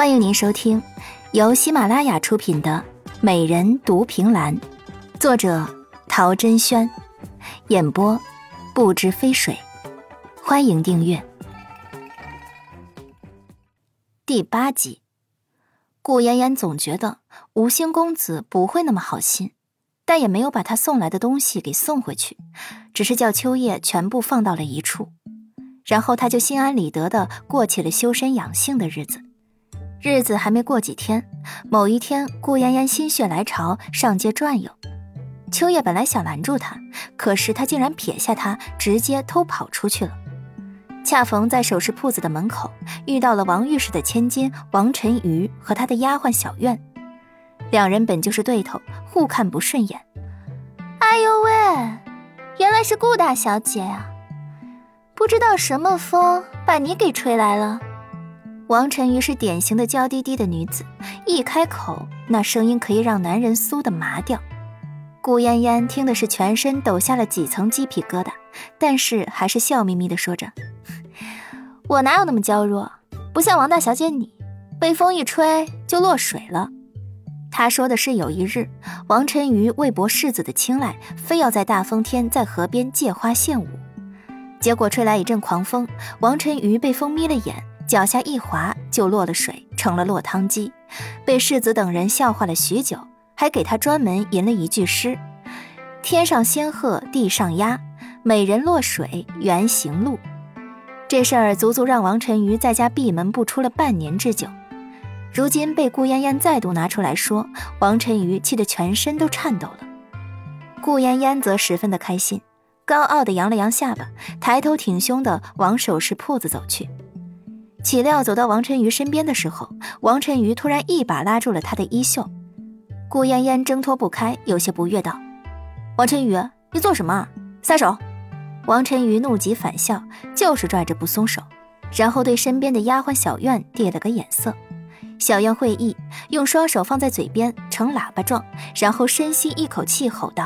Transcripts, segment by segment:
欢迎您收听由喜马拉雅出品的《美人独凭栏》，作者陶珍轩，演播不知飞水。欢迎订阅。第八集，顾妍妍总觉得吴兴公子不会那么好心，但也没有把他送来的东西给送回去，只是叫秋叶全部放到了一处，然后他就心安理得的过起了修身养性的日子。日子还没过几天，某一天，顾妍妍心血来潮上街转悠。秋叶本来想拦住她，可是她竟然撇下她，直接偷跑出去了。恰逢在首饰铺子的门口遇到了王御史的千金王晨瑜和他的丫鬟小苑，两人本就是对头，互看不顺眼。哎呦喂，原来是顾大小姐啊！不知道什么风把你给吹来了。王晨瑜是典型的娇滴滴的女子，一开口，那声音可以让男人酥的麻掉。顾嫣嫣听的是全身抖下了几层鸡皮疙瘩，但是还是笑眯眯的说着：“我哪有那么娇弱？不像王大小姐你，被风一吹就落水了。”他说的是有一日，王晨瑜为博世子的青睐，非要在大风天在河边借花献舞，结果吹来一阵狂风，王晨瑜被风眯了眼。脚下一滑就落了水，成了落汤鸡，被世子等人笑话了许久，还给他专门吟了一句诗：“天上仙鹤地上鸭，美人落水原形露。”这事儿足足让王晨瑜在家闭门不出了半年之久。如今被顾嫣嫣再度拿出来说，王晨瑜气得全身都颤抖了。顾嫣嫣则十分的开心，高傲的扬了扬下巴，抬头挺胸的往首饰铺子走去。岂料走到王晨瑜身边的时候，王晨瑜突然一把拉住了他的衣袖，顾嫣嫣挣脱不开，有些不悦道：“王晨瑜，你做什么？撒手！”王晨瑜怒极反笑，就是拽着不松手，然后对身边的丫鬟小院递了个眼色。小院会意，用双手放在嘴边呈喇叭状，然后深吸一口气，吼道：“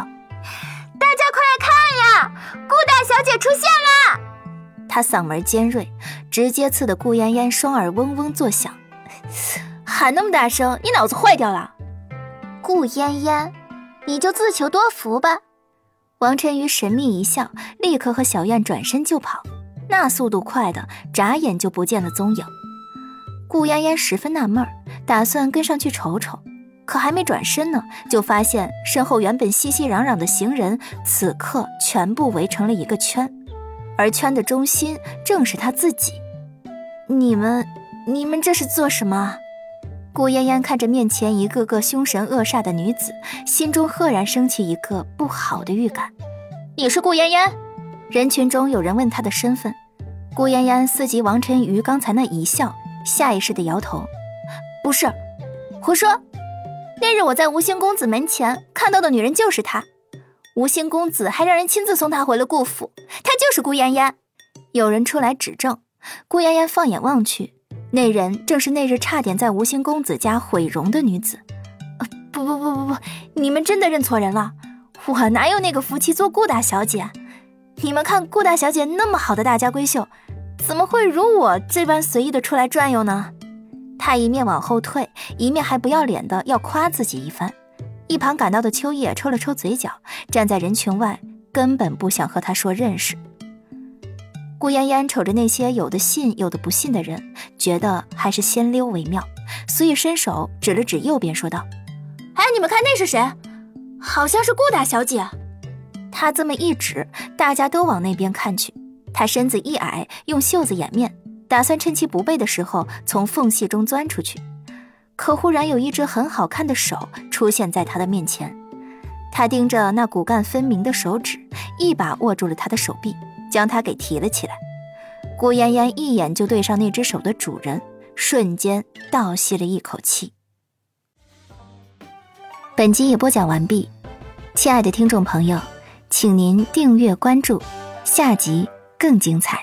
大家快来看呀，顾大小姐出现了！”他嗓门尖锐。直接刺得顾嫣嫣双耳嗡嗡作响，喊那么大声，你脑子坏掉了？顾嫣嫣，你就自求多福吧。王晨瑜神秘一笑，立刻和小燕转身就跑，那速度快的，眨眼就不见了踪影。顾嫣嫣十分纳闷，打算跟上去瞅瞅，可还没转身呢，就发现身后原本熙熙攘攘的行人，此刻全部围成了一个圈，而圈的中心正是他自己。你们，你们这是做什么？顾嫣嫣看着面前一个个凶神恶煞的女子，心中赫然升起一个不好的预感。你是顾嫣嫣？人群中有人问她的身份。顾嫣嫣思及王晨瑜刚才那一笑，下意识的摇头：“不是，胡说！那日我在吴兴公子门前看到的女人就是她，吴兴公子还让人亲自送她回了顾府，她就是顾嫣嫣。”有人出来指证。顾嫣嫣放眼望去，那人正是那日差点在吴兴公子家毁容的女子。不不不不不，你们真的认错人了，我哪有那个福气做顾大小姐？你们看顾大小姐那么好的大家闺秀，怎么会如我这般随意的出来转悠呢？他一面往后退，一面还不要脸的要夸自己一番。一旁赶到的秋叶抽了抽嘴角，站在人群外，根本不想和他说认识。顾嫣嫣瞅着那些有的信有的不信的人，觉得还是先溜为妙，所以伸手指了指右边，说道：“哎，你们看那是谁？好像是顾大小姐。”他这么一指，大家都往那边看去。他身子一矮，用袖子掩面，打算趁其不备的时候从缝隙中钻出去。可忽然有一只很好看的手出现在他的面前，他盯着那骨干分明的手指，一把握住了他的手臂。将他给提了起来，顾妍妍一眼就对上那只手的主人，瞬间倒吸了一口气。本集已播讲完毕，亲爱的听众朋友，请您订阅关注，下集更精彩。